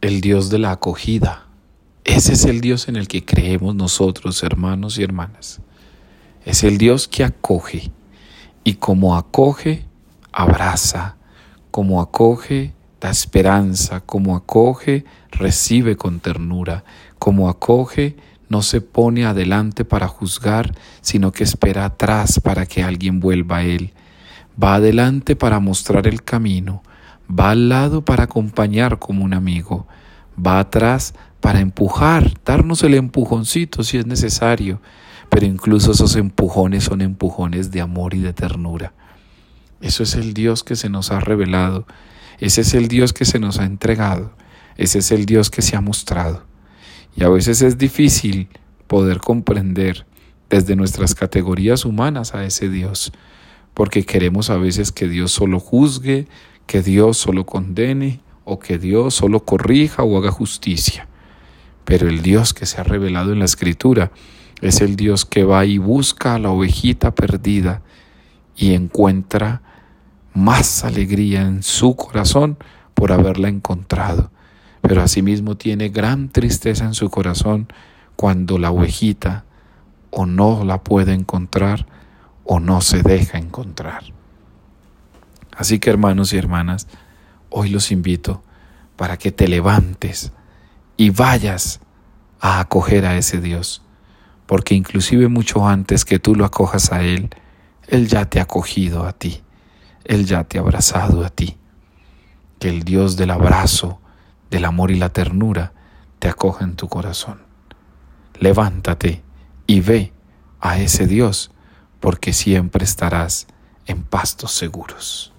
el Dios de la acogida. Ese es el Dios en el que creemos nosotros, hermanos y hermanas. Es el Dios que acoge y como acoge, abraza, como acoge, da esperanza, como acoge, recibe con ternura, como acoge, no se pone adelante para juzgar, sino que espera atrás para que alguien vuelva a él. Va adelante para mostrar el camino, va al lado para acompañar como un amigo, va atrás para empujar, darnos el empujoncito si es necesario, pero incluso esos empujones son empujones de amor y de ternura. Eso es el Dios que se nos ha revelado, ese es el Dios que se nos ha entregado, ese es el Dios que se ha mostrado. Y a veces es difícil poder comprender desde nuestras categorías humanas a ese Dios, porque queremos a veces que Dios solo juzgue, que Dios solo condene o que Dios solo corrija o haga justicia. Pero el Dios que se ha revelado en la Escritura es el Dios que va y busca a la ovejita perdida y encuentra más alegría en su corazón por haberla encontrado, pero asimismo tiene gran tristeza en su corazón cuando la ovejita o no la puede encontrar o no se deja encontrar. Así que hermanos y hermanas, hoy los invito para que te levantes y vayas a acoger a ese Dios, porque inclusive mucho antes que tú lo acojas a Él, Él ya te ha acogido a ti. Él ya te ha abrazado a ti. Que el Dios del abrazo, del amor y la ternura te acoja en tu corazón. Levántate y ve a ese Dios, porque siempre estarás en pastos seguros.